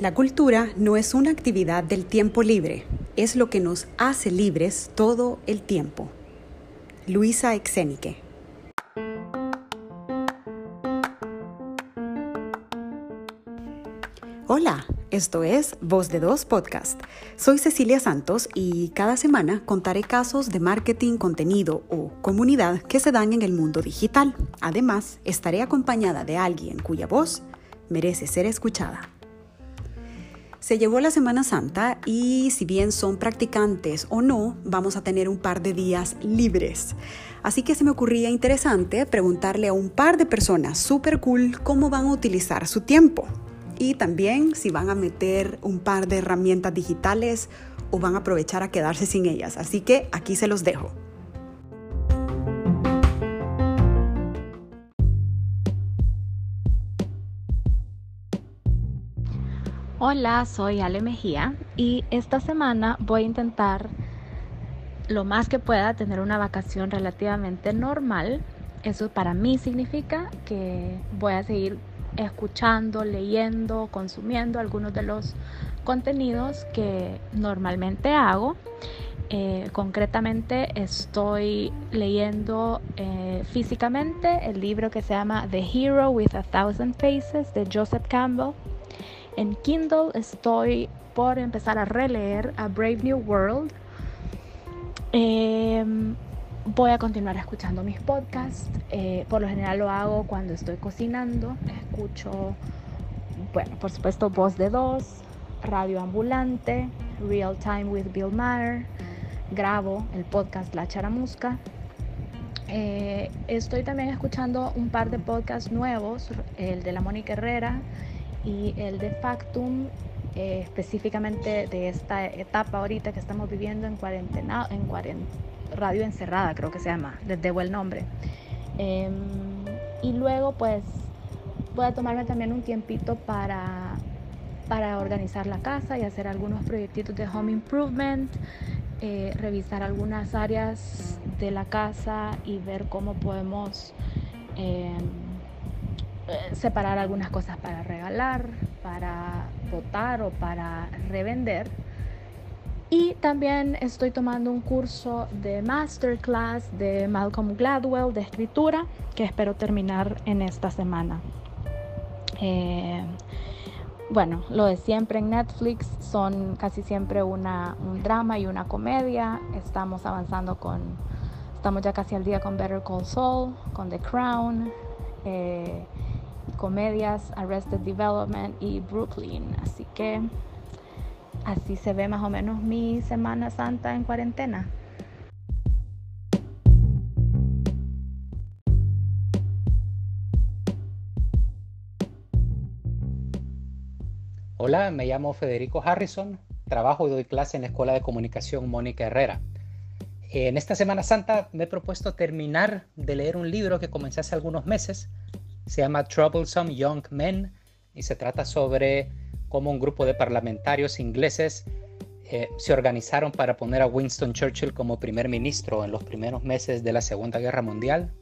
La cultura no es una actividad del tiempo libre, es lo que nos hace libres todo el tiempo. Luisa Exenique. Hola, esto es Voz de Dos Podcast. Soy Cecilia Santos y cada semana contaré casos de marketing, contenido o comunidad que se dan en el mundo digital. Además, estaré acompañada de alguien cuya voz merece ser escuchada. Se llevó la Semana Santa y si bien son practicantes o no, vamos a tener un par de días libres. Así que se me ocurría interesante preguntarle a un par de personas súper cool cómo van a utilizar su tiempo. Y también si van a meter un par de herramientas digitales o van a aprovechar a quedarse sin ellas. Así que aquí se los dejo. Hola, soy Ale Mejía y esta semana voy a intentar lo más que pueda tener una vacación relativamente normal. Eso para mí significa que voy a seguir escuchando, leyendo, consumiendo algunos de los contenidos que normalmente hago. Eh, concretamente estoy leyendo eh, físicamente el libro que se llama The Hero with a Thousand Faces de Joseph Campbell en Kindle estoy por empezar a releer a Brave New World. Em, voy a continuar escuchando mis podcasts. Eh, por lo general lo hago cuando estoy cocinando. Escucho, bueno, por supuesto, Voz de Dos, Radio Ambulante, Real Time with Bill Maher. Grabo el podcast La Charamusca. Eh, estoy también escuchando un par de podcasts nuevos, el de la Mónica Herrera y el de Factum, eh, específicamente de esta etapa ahorita que estamos viviendo en cuarentena, en radio encerrada creo que se llama, les debo el nombre. Em, y luego pues voy a tomarme también un tiempito para, para organizar la casa y hacer algunos proyectitos de home improvement, eh, revisar algunas áreas de la casa y ver cómo podemos... Eh, separar algunas cosas para regalar, para votar o para revender. Y también estoy tomando un curso de masterclass de Malcolm Gladwell de escritura que espero terminar en esta semana. Eh, bueno, lo de siempre en Netflix son casi siempre una, un drama y una comedia. Estamos avanzando con, estamos ya casi al día con Better Call Saul, con The Crown. Eh, comedias Arrested Development y Brooklyn. Así que así se ve más o menos mi Semana Santa en cuarentena. Hola, me llamo Federico Harrison, trabajo y doy clase en la Escuela de Comunicación Mónica Herrera. En esta Semana Santa me he propuesto terminar de leer un libro que comencé hace algunos meses se llama Troublesome Young Men y se trata sobre cómo un grupo de parlamentarios ingleses eh, se organizaron para poner a Winston Churchill como primer ministro en los primeros meses de la Segunda Guerra Mundial.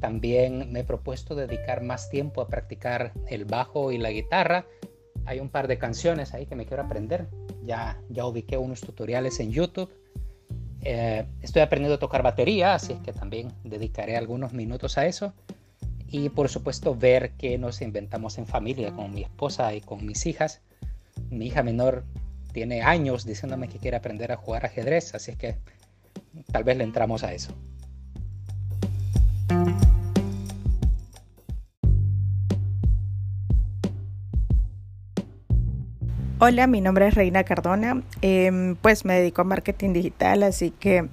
También me he propuesto dedicar más tiempo a practicar el bajo y la guitarra. Hay un par de canciones ahí que me quiero aprender. Ya, ya ubiqué unos tutoriales en YouTube. Eh, estoy aprendiendo a tocar batería, así es que también dedicaré algunos minutos a eso y por supuesto ver qué nos inventamos en familia con mi esposa y con mis hijas. Mi hija menor tiene años diciéndome que quiere aprender a jugar ajedrez, así que tal vez le entramos a eso. Hola, mi nombre es Reina Cardona, em, pues me dedico a marketing digital, así que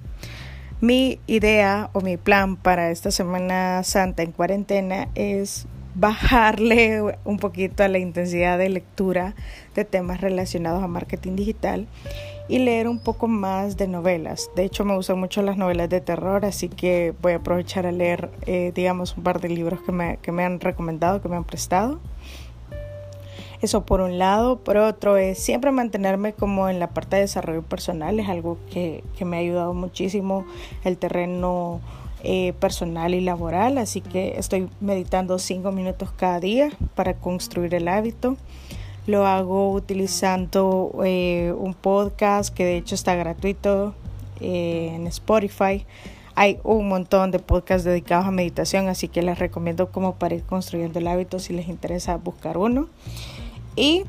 mi idea o mi plan para esta Semana Santa en cuarentena es bajarle un poquito a la intensidad de lectura de temas relacionados a marketing digital y leer un poco más de novelas. De hecho, me gustan mucho las novelas de terror, así que voy a aprovechar a leer, eh, digamos, un par de libros que me, que me han recomendado, que me han prestado. Eso por un lado. Por otro es siempre mantenerme como en la parte de desarrollo personal. Es algo que, me ha ayudado muchísimo el terreno eh, personal y laboral. Así que estoy meditando cinco minutos cada día para construir el hábito. Lo hago utilizando eh, un podcast que de hecho está gratuito eh, en Spotify. Hay un montón de podcasts dedicados a meditación, así que les recomiendo como para ir construyendo el hábito si les interesa buscar uno. Y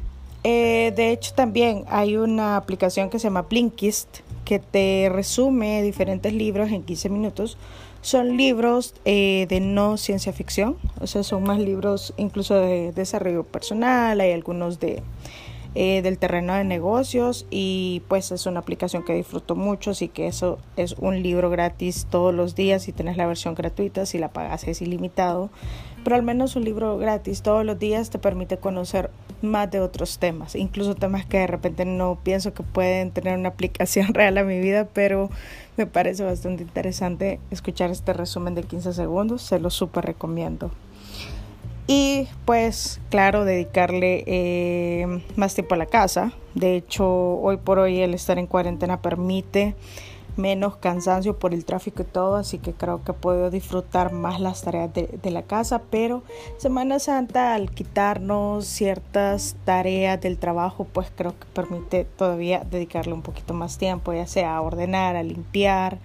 eh, de hecho también hay una aplicación que se llama Blinkist que te resume diferentes libros en 15 minutos. Son libros eh, de no ciencia ficción, o sea, son más libros incluso de desarrollo personal, hay algunos de eh, del terreno de negocios y pues es una aplicación que disfruto mucho, así que eso es un libro gratis todos los días si tienes la versión gratuita, si la pagas es ilimitado, pero al menos un libro gratis todos los días te permite conocer más de otros temas, incluso temas que de repente no pienso que pueden tener una aplicación real a mi vida, pero me parece bastante interesante escuchar este resumen de 15 segundos, se lo súper recomiendo. Y pues claro, dedicarle eh, más tiempo a la casa. De hecho, hoy por hoy el estar en cuarentena permite menos cansancio por el tráfico y todo, así que creo que puedo disfrutar más las tareas de, la casa, pero Semana Santa al quitarnos ciertas tareas del trabajo, pues creo que permite todavía dedicarle un poquito más tiempo, ya sea a ordenar, a limpiar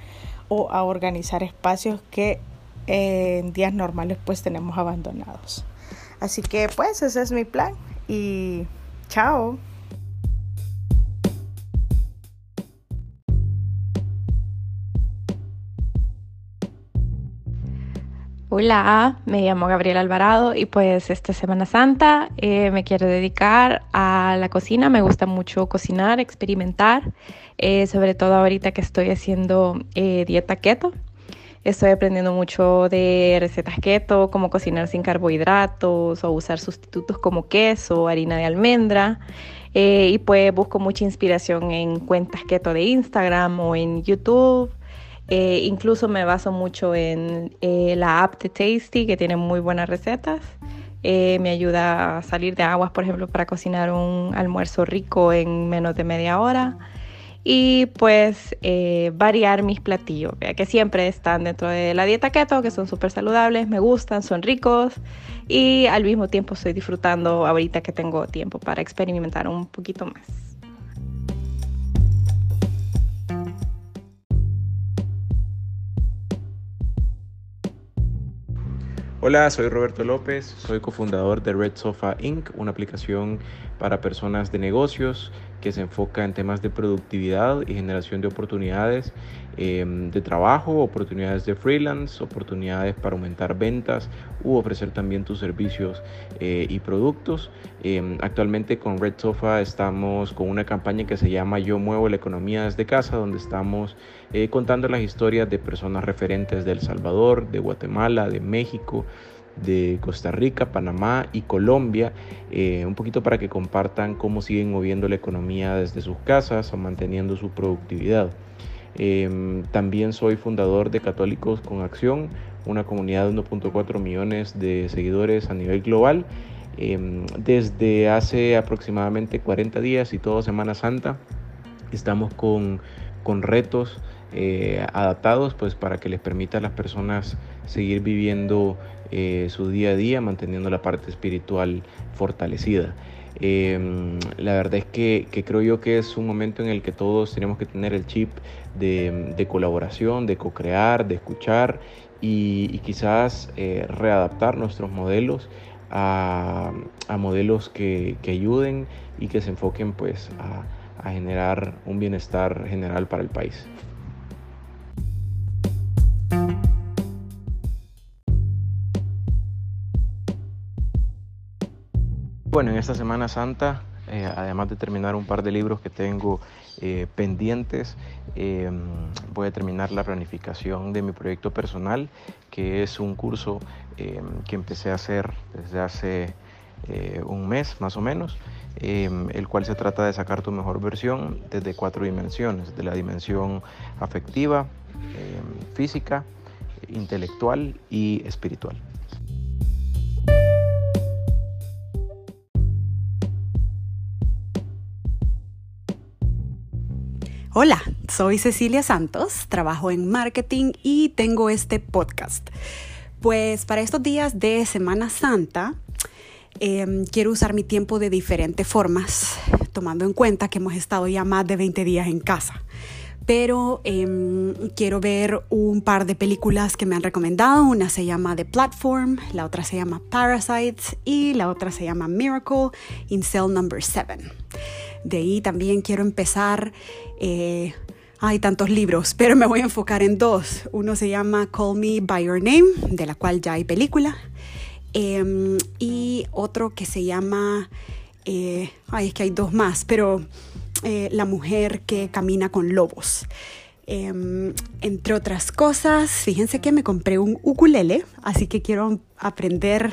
o a organizar espacios que en días normales pues tenemos abandonados. Así que pues ese es mi plan y chao. Hola, me llamo Gabriela Alvarado y pues esta Semana Santa eh, me quiero dedicar a la cocina. Me gusta mucho cocinar, experimentar, eh, sobre todo ahorita que estoy haciendo eh, dieta keto. Estoy aprendiendo mucho de recetas keto, como cocinar sin carbohidratos o usar sustitutos como queso, harina de almendra. Eh, y pues busco mucha inspiración en cuentas keto de Instagram o en YouTube. Eh, incluso me baso mucho en eh, la app de Tasty, que tiene muy buenas recetas. me ayuda a salir de aguas, por ejemplo, para cocinar un almuerzo rico en menos de media hora y pues eh, variar mis platillos, que siempre están dentro de la dieta keto, que son súper saludables, me gustan, son ricos y al mismo tiempo estoy disfrutando ahorita que tengo tiempo para experimentar un poquito más. Hola, soy Roberto López, soy cofundador de Red Sofa Inc., una aplicación para personas de negocios que se enfoca en temas de productividad y generación de oportunidades em, de trabajo, oportunidades de freelance, oportunidades para aumentar ventas u ofrecer también tus servicios eh, y productos. Em, actualmente con Red Sofa estamos con una campaña que se llama Yo muevo la economía desde casa, donde estamos eh, contando las historias de personas referentes de El Salvador, de Guatemala, de México, de Costa Rica, Panamá y Colombia, eh, un poquito para que compartan cómo siguen moviendo la economía desde sus casas o manteniendo su productividad. Em, también soy fundador de Católicos con Acción, una comunidad de 1.4 millones de seguidores a nivel global. Em, desde hace aproximadamente 40 días y toda Semana Santa estamos con, con retos eh, adaptados pues para que les permita a las personas seguir viviendo eh, su día a día, manteniendo la parte espiritual fortalecida. Em, la verdad es que, creo yo que es un momento en el que todos tenemos que tener el chip de, colaboración, de co-crear, de escuchar y, quizás eh, readaptar nuestros modelos a, modelos que, ayuden y que se enfoquen pues a generar un bienestar general para el país. Bueno, en esta Semana Santa, eh, además de terminar un par de libros que tengo eh, pendientes, eh, voy a terminar la planificación de mi proyecto personal, que es un curso que empecé a hacer desde hace un mes más o menos, el cual se trata de sacar tu mejor versión desde cuatro dimensiones, de la dimensión afectiva, física, intelectual y espiritual. Hola, soy Cecilia Santos, trabajo en marketing y tengo este podcast. Pues para estos días de Semana Santa, Em, quiero usar mi tiempo de diferentes formas, tomando en cuenta que hemos estado ya más de 20 días en casa. Pero em, quiero ver un par de películas que me han recomendado. Una se llama The Platform, la otra se llama Parasites y la otra se llama Miracle in Cell Number 7. De ahí también quiero empezar eh, hay tantos libros, pero me voy a enfocar en dos. Uno se llama Call Me By Your Name, de la cual ya hay película. Em, y otro que se llama, eh, ay, es que hay dos más, pero eh, La mujer que camina con lobos. Em, entre otras cosas, fíjense que me compré un ukulele, así que quiero aprender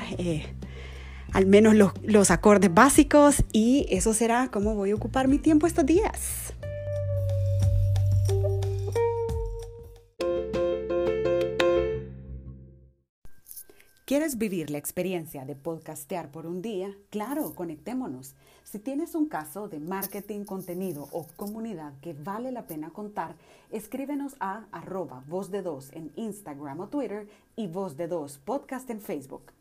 al menos los, acordes básicos y eso será cómo voy a ocupar mi tiempo estos días. ¿Quieres vivir la experiencia de podcastear por un día? Claro, conectémonos. Si tienes un caso de marketing, contenido o comunidad que vale la pena contar, escríbenos a arroba voz de dos en Instagram o Twitter y voz de podcast en Facebook.